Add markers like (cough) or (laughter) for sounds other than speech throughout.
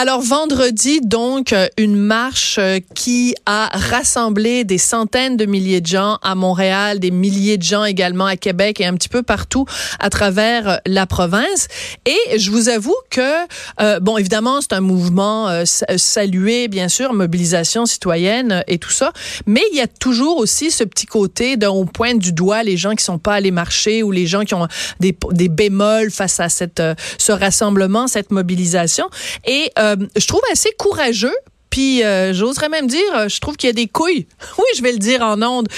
Alors vendredi, donc, euh, une marche euh, qui a rassemblé des centaines de milliers de gens à Montréal, des milliers de gens également à Québec et un petit peu partout à travers euh, la province. Et je vous avoue que, bon, évidemment, c'est un mouvement salué, bien sûr, mobilisation citoyenne et tout ça, mais il y a toujours aussi ce petit côté dont on pointe du doigt les gens qui sont pas allés marcher ou les gens qui ont des, des bémols face à cette, ce rassemblement, cette mobilisation. Et euh, je trouve assez courageux puis euh, j'oserais même dire, euh, je trouve qu'il y a des couilles. (laughs) Oui, je vais le dire en ondes.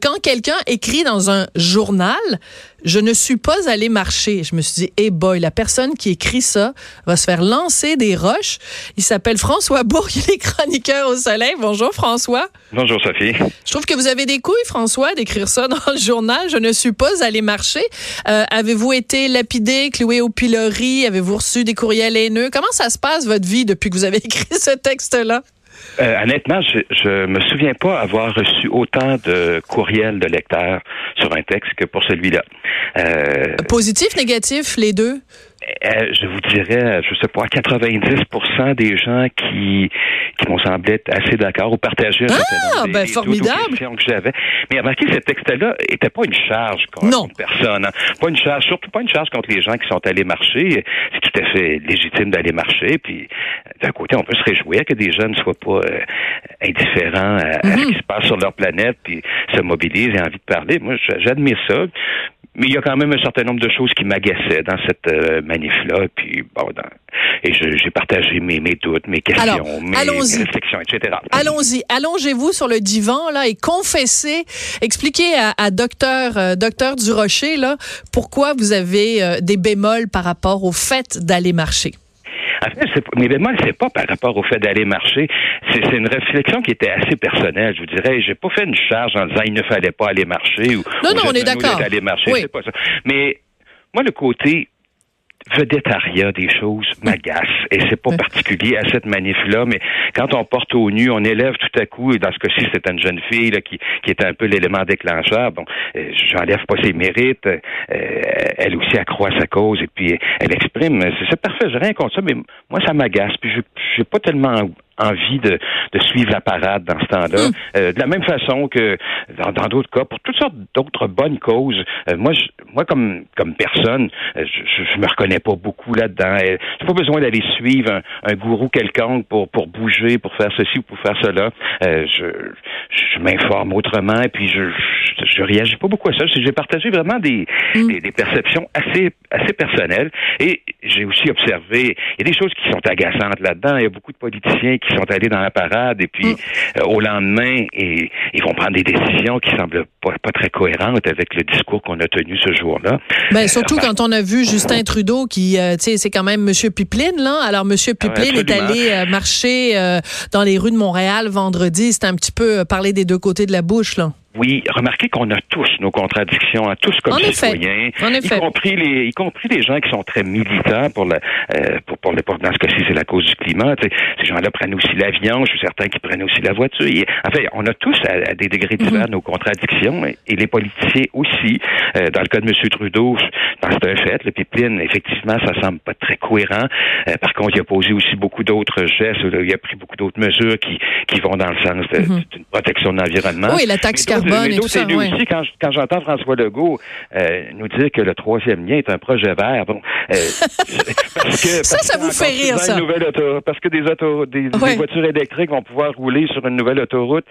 quand quelqu'un écrit dans un journal, je ne suis pas allé marcher. Je me suis dit, hey boy, la personne qui écrit ça va se faire lancer des roches. Il s'appelle François Bourg, (laughs) il est chroniqueur au Soleil. Bonjour François. Bonjour Sophie. Je trouve que vous avez des couilles, François, d'écrire ça dans le journal. Je ne suis pas allé marcher. Euh, avez-vous été lapidé, cloué au pilori? Avez-vous reçu des courriels haineux? Comment ça se passe, votre vie, depuis que vous avez (laughs) écrit ce texte-là? Euh, honnêtement, je, je me souviens pas avoir reçu autant de courriels de lecteurs sur un texte que pour celui-là. Euh, Positif, négatif, les deux? Euh, je vous dirais, je sais pas, 90% des gens qui qui m'ont semblé être assez d'accord ou partager ah, ben, formidable. que j'avais. Mais remarquez, ce texte-là était pas une charge contre personne. Hein. Pas une charge, surtout pas une charge contre les gens qui sont allés marcher. C'est tout à fait légitime d'aller marcher. Puis d'un côté, on peut se réjouir que des jeunes ne soient pas euh, indifférents à, ce mhm. qui se passe sur leur planète, puis se mobilisent et envie de parler. Moi, j'admire ça. Mais il y a quand même un certain nombre de choses qui m'agaçaient dans cette euh, manif-là. Puis, bon, et j'ai partagé mes, mes, doutes, mes questions, mes, réflexions, etc. Allons-y. Allongez-vous sur le divan, là, et confessez, expliquez à, à docteur, euh, docteur Durocher, là, pourquoi vous avez euh, des bémols par rapport au fait d'aller marcher. (laughs) En fait, mais bémol, c'est pas par rapport au fait d'aller marcher. C'est une réflexion qui était assez personnelle. Je vous dirais, j'ai pas fait une charge en disant il ne fallait pas aller marcher ou non, non, on est d'accord. Aller marcher, c'est pas ça. Mais moi, le côté vedettariat des choses m'agace et c'est pas particulier à cette manif-là, mais quand on porte au nu, on élève tout à coup, et dans ce cas-ci, c'est une jeune fille là, qui, qui était un peu l'élément déclencheur. Bon, euh, j'enlève pas ses mérites, euh, elle aussi accroît sa cause et puis elle exprime. C'est parfait, j'ai rien contre ça, mais moi ça m'agace. Puis je j'ai pas tellement envie de, de, suivre la parade dans ce temps-là. Hmm. Euh, de la même façon que dans d'autres cas, pour toutes sortes d'autres bonnes causes, euh, moi, je, moi comme comme personne, euh, je, je, me reconnais pas beaucoup là-dedans. J'ai pas besoin d'aller suivre un, un, gourou quelconque pour pour bouger, pour faire ceci ou pour faire cela. je je m'informe autrement et puis je, je, je réagis pas beaucoup à ça. J'ai partagé vraiment des, hmm. des, des perceptions assez assez personnelles et j'ai aussi observé il y a des choses qui sont agaçantes là-dedans. Il y a beaucoup de politiciens qui sont allés dans la parade et puis mm. euh, au lendemain, et, ils vont prendre des décisions qui semblent pas, pas très cohérentes avec le discours qu'on a tenu ce jour-là. Ben, surtout quand on a vu Justin Trudeau qui, euh, tu sais, c'est quand même Monsieur Pipeline, là. Alors, Monsieur ah Pipeline est allé euh, marcher dans les rues de Montréal vendredi. C'était un petit peu parler des deux côtés de la bouche, là. Oui, remarquez qu'on a tous nos contradictions, hein, tous comme citoyens, y compris les, y compris les gens qui sont très militants pour le, euh, pour, pour, le, dans ce cas-ci, c'est la cause du climat. ces gens-là prennent aussi l'avion, je suis certain qu'ils prennent aussi la voiture. en fait, on a tous à, des degrés divers mhm. nos contradictions et, les politiciens aussi. Euh, dans le cas de M. Trudeau, c'est un fait. Le pipeline, effectivement, ça semble pas très cohérent. Euh, par contre, il a posé aussi beaucoup d'autres gestes. Il a pris beaucoup d'autres mesures qui, qui vont dans le sens mhm. d'une protection de l'environnement. Oui, la taxe carbone et tout ça. aussi, quand, quand j'entends François Legault euh, nous dire que le troisième lien est un projet vert, bon, euh, (laughs) parce que, ça, ça vous fait rire, ça. parce que des, auto, des, voitures électriques vont pouvoir rouler sur une nouvelle autoroute.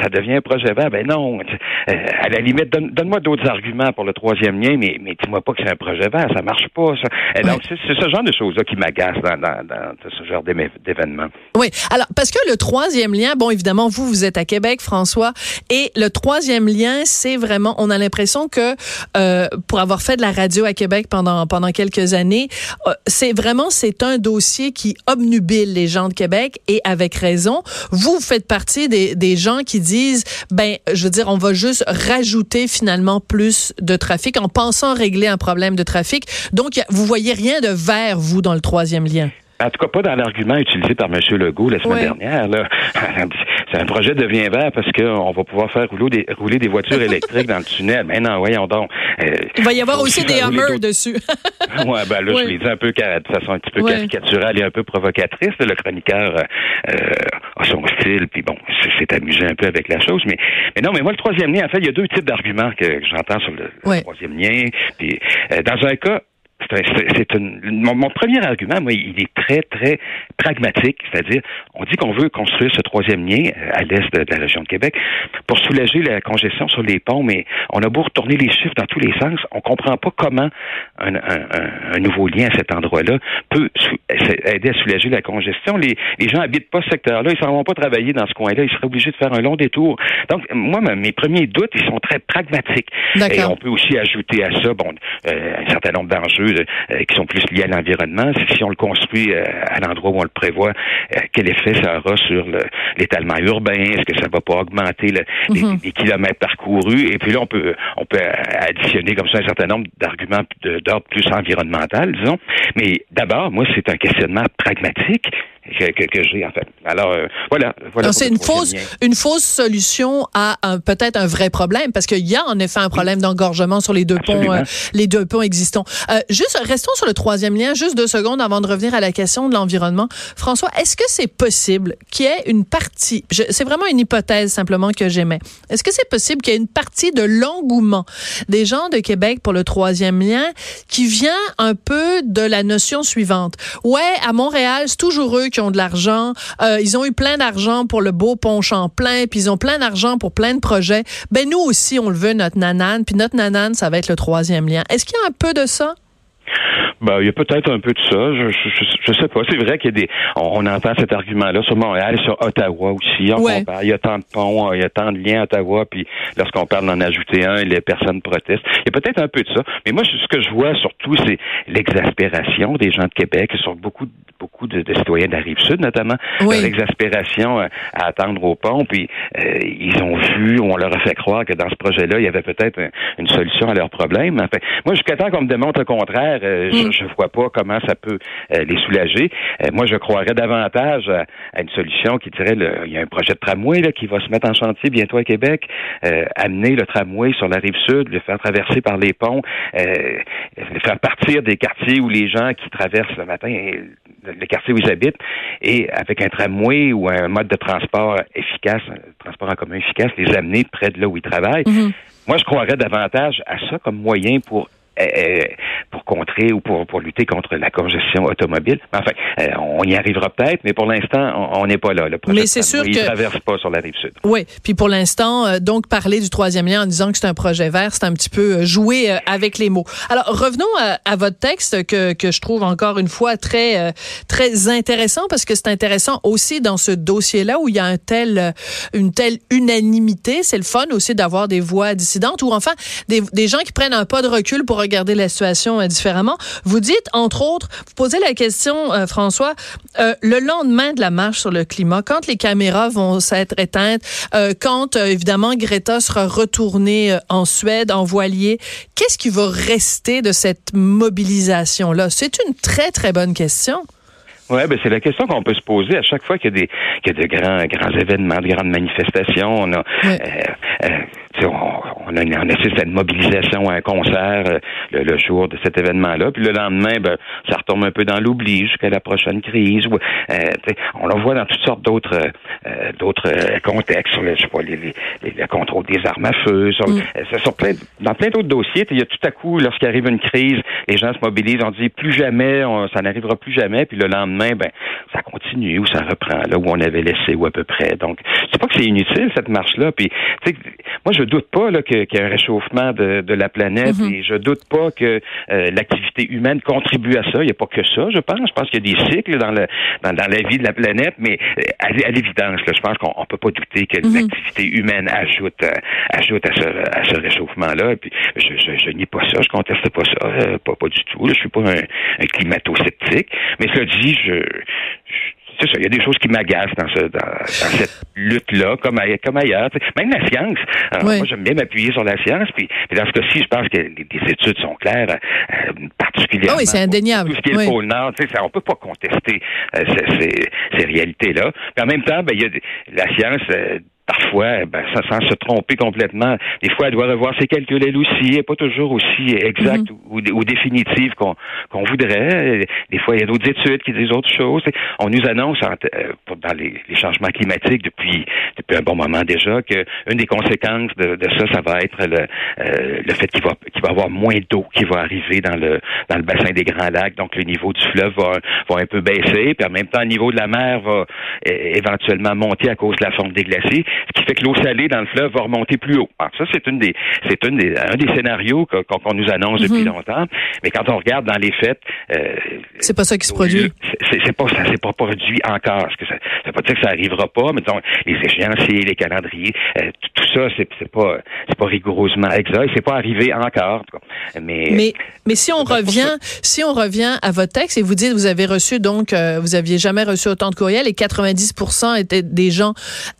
Ça devient un projet vert. Ben non. Euh, à la limite, donne, moi d'autres arguments pour le troisième lien, mais, mais dis-moi pas que c'est un projet vert. Ça marche pas, ça. Et donc, c'est ce genre de choses-là qui m'agacent dans, dans, dans, ce genre d'événements. Oui. Alors, parce que le troisième lien, bon, évidemment, vous, vous êtes à Québec, François, et le troisième lien, c'est vraiment, on a l'impression que euh, pour avoir fait de la radio à Québec pendant pendant quelques années, euh, c'est vraiment c'est un dossier qui obnubile les gens de Québec et avec raison. Vous faites partie des, des gens qui disent, ben, je veux dire, on va juste rajouter finalement plus de trafic en pensant régler un problème de trafic. Donc, vous voyez rien de vert, vous, dans le troisième lien. En tout cas, pas dans l'argument utilisé par M. Legault la semaine dernière. Là. (laughs) C'est un projet devient vert parce qu'on va pouvoir faire rouler des, rouler des voitures électriques dans le tunnel. Mais non, voyons donc. Euh, Il va y avoir aussi des Hummers dessus. (laughs) ouais, ben là, je l'ai dit un peu de façon un petit peu caricaturale et un peu provocatrice. Le chroniqueur euh, a son style, puis bon, c'est amusé un peu avec la chose. Mais, mais non, mais moi, le troisième lien, en fait, il y a deux types d'arguments que, j'entends sur le, troisième lien. Puis, euh, dans un cas, c'est mon, mon, premier argument, moi, il est très, très pragmatique, c'est-à-dire, on dit qu'on veut construire ce troisième lien euh, à l'est de, la région de Québec pour soulager la congestion sur les ponts, mais on a beau retourner les chiffres dans tous les sens, on comprend pas comment un, un, un nouveau lien à cet endroit-là peut aider à soulager la congestion. Les, les gens habitent pas ce secteur-là, ils s'en vont pas travailler dans ce coin-là, ils seraient obligés de faire un long détour. Donc, moi, mes premiers doutes, ils sont très pragmatiques. Et on peut aussi ajouter à ça, bon, euh, un certain nombre d'enjeux qui sont plus liés à l'environnement. Si on le construit euh, à l'endroit où on le prévoit, euh, quel effet ça aura sur l'étalement urbain? Est-ce que ça va pas augmenter mhm. les, kilomètres parcourus? Et puis là, on peut on peut additionner comme ça un certain nombre d'arguments d'ordre plus environnemental, disons. Mais d'abord, moi, c'est un questionnement pragmatique que, que, j'ai en fait. Alors euh, voilà, voilà. C'est une fausse une fausse solution à peut-être un vrai problème parce qu'il y a en effet un problème d'engorgement sur les deux ponts euh, les deux ponts existants. Euh, juste restons sur le troisième lien juste deux secondes avant de revenir à la question de l'environnement. François, est-ce que c'est possible qu'il y ait une partie c'est vraiment une hypothèse simplement que j'aimais. Est-ce que c'est possible qu'il y ait une partie de l'engouement des gens de Québec pour le troisième lien qui vient un peu de la notion suivante? Ouais, à Montréal, c'est toujours eux qui ont de l'argent. Euh, ils ont eu plein d'argent pour le beau pont Champlain, puis ils ont plein d'argent pour plein de projets. Ben nous aussi, on le veut, notre nanane, puis notre nanane, ça va être le troisième lien. Est-ce qu'il y a un peu de ça? Ben, il y a peut-être un peu de ça. Je, je, je sais pas. C'est vrai qu'il y a des. On, entend cet argument-là sur Montréal, sur Ottawa aussi. On Il y a tant de ponts, il y a tant de liens à Ottawa, puis lorsqu'on parle d'en ajouter un, les personnes protestent. Il y a peut-être un peu de ça. Mais moi, ce que je vois surtout, c'est l'exaspération des gens de Québec, sur beaucoup, beaucoup de, citoyens de la rive sud, notamment. L'exaspération euh, à, attendre au pont. Puis euh, ils ont vu, on leur a fait croire que dans ce projet-là, il y avait peut-être une solution à leurs problèmes. Enfin, moi, jusqu'à temps qu'on me démontre le contraire, euh, mm je ne vois pas comment ça peut euh, les soulager. Euh, moi, je croirais davantage à, une solution qui dirait le, il y a un projet de tramway là, qui va se mettre en chantier bientôt à Québec, euh, amener le tramway sur la rive sud, le faire traverser par les ponts, le faire partir des quartiers où les gens qui traversent le matin, les quartiers où ils habitent, et avec un tramway ou un mode de transport efficace, un transport en commun efficace, les amener près de là où ils travaillent. Mm-hmm. Moi, je croirais davantage à ça comme moyen pour pour contrer ou pour, pour lutter contre la congestion automobile. Enfin, euh, on y arrivera peut-être, mais pour l'instant, on n'est pas là. Le projet mais c'est sûr il traverse pas sur la rive sud. Oui, puis pour l'instant, donc parler du troisième lien en disant que c'est un projet vert, c'est un petit peu jouer avec les mots. Alors revenons à, votre texte que, que je trouve encore une fois très très intéressant parce que c'est intéressant aussi dans ce dossier-là où il y a un tel une telle unanimité. C'est le fun aussi d'avoir des voix dissidentes ou enfin des, des gens qui prennent un pas de recul pour regarder la situation euh, différemment. Vous dites, entre autres, vous posez la question, euh, François, euh, le lendemain de la marche sur le climat, quand les caméras vont s'être éteintes, quand évidemment Greta sera retournée en Suède en voilier, qu'est-ce qui va rester de cette mobilisation-là? C'est une très, très bonne question. Oui, ben c'est la question qu'on peut se poser à chaque fois qu'il y a des qu'il y a de grands grands événements, de grandes manifestations. On a on, on, a, on assiste à une mobilisation, à un concert euh, le, jour de cet événement-là, puis le lendemain, ben, ça retombe un peu dans l'oubli jusqu'à la prochaine crise. Ou, euh, on le voit dans toutes sortes d'autres euh, d'autres contextes, sur le, je sais pas, les, les, le contrôle des armes à feu, sur, mm. plein, dans plein d'autres dossiers. Il y a tout à coup, lorsqu'il arrive une crise, les gens se mobilisent, on dit plus jamais, ça n'arrivera plus jamais, puis le lendemain, ben ça continue ou ça reprend là où on avait laissé ou à peu près. Donc, c'est pas que c'est inutile cette marche-là. Puis, moi, je doute pas là, qu'il y a un réchauffement de, de la planète mm-hmm. et je doute pas que euh, l'activité humaine contribue à ça. Il n'y a pas que ça, je pense. Je pense qu'il y a des cycles dans, le, dans, la vie de la planète, mais euh, à, l'évidence, je pense qu'on ne peut pas douter que mm-hmm. l'activité humaine ajoute, euh, ajoute à ce, à ce réchauffement-là. Puis je, je, je nie pas ça, je conteste pas ça, pas, pas du tout. Je suis pas un, un climato-sceptique. Mais cela dit, je, je c'est ça, il y a des choses qui m'agacent dans, ce, dans, cette lutte-là, comme, comme ailleurs. Même la science. Moi, j'aime bien m'appuyer sur la science. Puis, dans ce cas-ci, je pense que les, études sont claires, euh, particulièrement. Ah oui, c'est indéniable. Tout ce qui est le pôle Nord, ça, on peut pas contester euh, ces, ces, réalités-là. Puis en même temps, ben, il y a la science euh, parfois, ben, ça, sans se tromper complètement. Des fois, elle doit revoir ses calculs elle aussi. Elle n'est pas toujours aussi exacte mhm. ou, ou, définitive qu'on voudrait. Des fois, il y a d'autres études qui disent autre chose. On nous annonce euh, dans les, les, changements climatiques depuis depuis un bon moment déjà que une des conséquences de, de ça, ça va être le, euh, le fait qu'il va qu'il va avoir moins d'eau qui va arriver dans le dans le bassin des Grands Lacs. Donc, le niveau du fleuve va, va un peu baisser. Puis en même temps, le niveau de la mer va éventuellement monter à cause de la fonte des glaciers ce qui fait que l'eau salée dans le fleuve va remonter plus haut. Alors ça, c'est une des, c'est une des, un des scénarios qu'on nous annonce depuis mhm. longtemps. Mais quand on regarde dans les faits, euh, c'est pas ça qui se produit. C'est pas ça, c'est pas produit encore. Ce que ça, ça veut pas dire que ça arrivera pas, mais disons, les échéanciers, les calendriers, euh, tout ça, c'est pas, c'est pas rigoureusement exact. C'est pas arrivé encore. Mais, mais, mais si on revient, si on revient à votre texte et vous dites, vous avez reçu donc, euh, vous aviez jamais reçu autant de courriels et 90% étaient des gens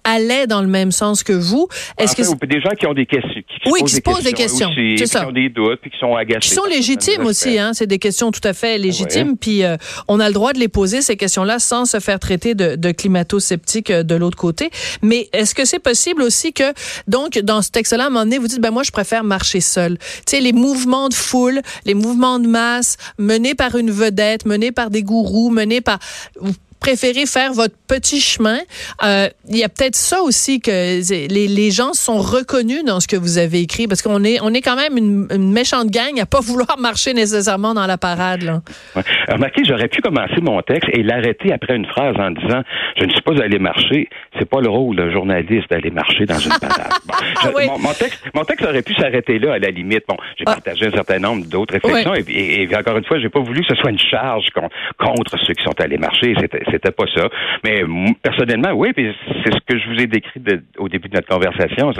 allaient dans le même sens que vous. Est-ce que des gens qui ont des questions, qui oui, qui se posent des questions, ça. qui ont des doutes, puis qui sont agacés. Qui sont légitimes aussi, hein. C'est des questions tout à fait légitimes, puis euh, on a le droit de les poser ces questions-là sans se faire traiter de, de climato-sceptique euh, de l'autre côté. Mais est-ce que c'est possible aussi que donc dans ce texte-là, à un moment donné, vous dites ben moi je préfère marcher seul. Tu sais les mouvements de foule, les mouvements de masse menés par une vedette, menés par des gourous, menés par préférez faire votre petit chemin. Euh, il y a peut-être ça aussi que les, les, gens sont reconnus dans ce que vous avez écrit parce qu'on est on est quand même une, une, méchante gang à pas (laughs) vouloir marcher nécessairement dans la parade. Là. Ouais. Remarquez, j'aurais pu commencer mon texte et l'arrêter après une phrase en disant je ne suis pas allé marcher. C'est pas le rôle d'un journaliste d'aller marcher dans une parade. (laughs) Mon, texte, mon texte aurait pu s'arrêter là à la limite. Bon, j'ai ah. partagé un certain nombre d'autres réflexions et, et, encore une fois, j'ai pas voulu que ce soit une charge contre ceux qui sont allés marcher. C'était c'était pas ça. Mais personnellement, oui, puis c'est ce que je vous ai décrit au début de notre conversation.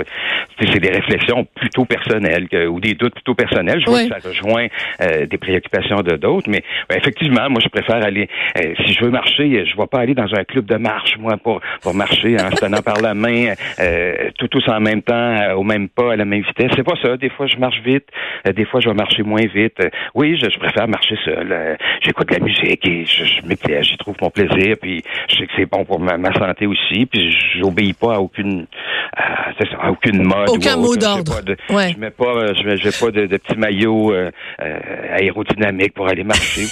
C'est des réflexions plutôt personnelles ou des doutes plutôt personnels. Je vois que ça rejoint euh, des préoccupations de d'autres, mais ben, effectivement, moi, je préfère aller. Euh, si je veux marcher, je ne vais pas aller dans un club de marche, moi, pour pour marcher en se tenant par la main, euh, tout tous en même temps, au même pas, à la même vitesse. C'est pas ça. Des fois, je marche vite. des fois, je vais marcher moins vite. oui, je, préfère marcher seul. J'écoute la musique et je, je j'y trouve mon plaisir puis je sais que c'est bon pour ma, santé aussi, puis j'obéis pas à aucune, à, aucune mode. Aucun mot d'ordre. Je mets pas, je mets, pas de, de petits maillots euh, euh, aérodynamiques pour aller marcher.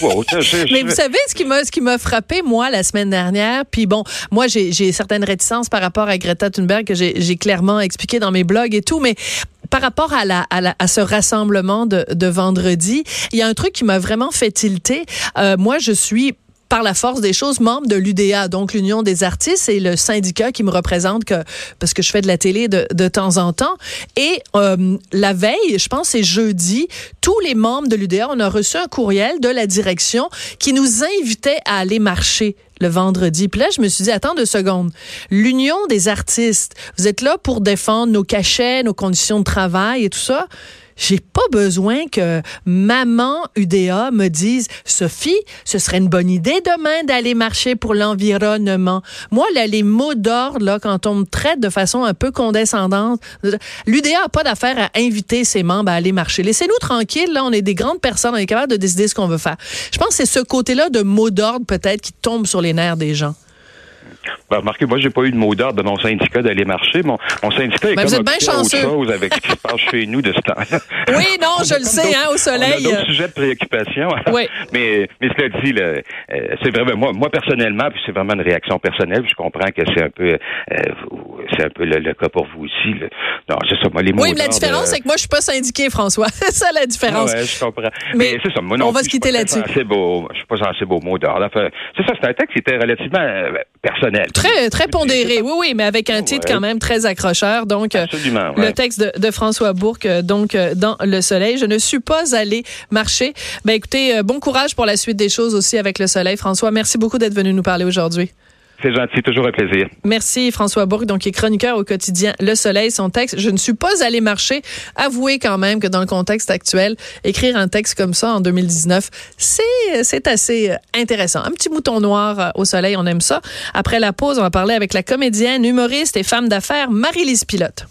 Mais vous savez ce qui m'a, ce qui m'a frappé moi la semaine dernière, puis bon, moi j'ai, certaines réticences par rapport à Greta Thunberg que j'ai, clairement expliqué dans mes blogs et tout, mais par rapport à, la, à, ce rassemblement de, de vendredi, il y a un truc qui m'a vraiment fait tilter. Euh, moi, je suis par la force des choses, membre de l'UDA, donc l'Union des artistes, et le syndicat qui me représente que, parce que je fais de la télé de, de temps en temps. Et euh, la veille, je pense c'est jeudi, tous les membres de l'UDA, on a reçu un courriel de la direction qui nous invitait à aller marcher le vendredi. Puis là, je me suis dit, attends deux secondes. L'Union des artistes, vous êtes là pour défendre nos cachets, nos conditions de travail et tout ça? J'ai pas besoin que maman UDA me dise Sophie, ce serait une bonne idée demain d'aller marcher pour l'environnement. Moi, là, les mots d'ordre, là, quand on me traite de façon un peu condescendante, l'UDA a pas d'affaire à inviter ses membres à aller marcher. Laissez-nous tranquilles, là, on est des grandes personnes, on est capable de décider ce qu'on veut faire. Je pense que c'est ce côté-là de mots d'ordre, peut-être, qui tombe sur les nerfs des gens. Ben, remarquez, moi, j'ai pas eu de mot d'ordre de mon syndicat d'aller marcher. Mon, mon syndicat est Ben, comme vous êtes bien occupé à autre chanceux. chose avec ce qui se passe chez nous de ce temps-là. (laughs) Oui, non, je le sais, hein, au soleil. On a d'autres sujets de préoccupation. (laughs) Oui. mais, mais cela dit, là, euh, c'est vraiment moi, moi personnellement, puis c'est vraiment une réaction personnelle. Je comprends que c'est un peu, euh, c'est un peu le, le cas pour vous aussi. là. Non, c'est ça. Moi, les mots Oui, mais la différence, euh, c'est que moi, je suis pas syndiquée, François. (laughs) c'est ça la différence. Ouais, je comprends. Mais Mais, c'est ça. Moi non on va se je suis quitter pas là-dessus. Je suis pas sensible aux mots d'ordre. Enfin, c'est ça. C'est un texte qui était relativement euh, personnel. Très, très pondéré, oui, oui, mais avec un Ouais. titre quand même très accrocheur. Donc, euh, le texte de, de François Bourque, euh, donc euh, dans Le Soleil. Je ne suis pas allée marcher. Ben écoutez, bon courage pour la suite des choses aussi avec Le Soleil. François, merci beaucoup d'être venu nous parler aujourd'hui. C'est gentil, toujours un plaisir. Merci François Bourque, donc qui est chroniqueur au quotidien Le Soleil. Son texte, je ne suis pas allé marcher. Avouez quand même que dans le contexte actuel, écrire un texte comme ça en 2019, c'est c'est assez euh, intéressant. Un petit mouton noir euh, au soleil, on aime ça. Après la pause, on va parler avec la comédienne, humoriste et femme d'affaires Marie-Lise Pilote.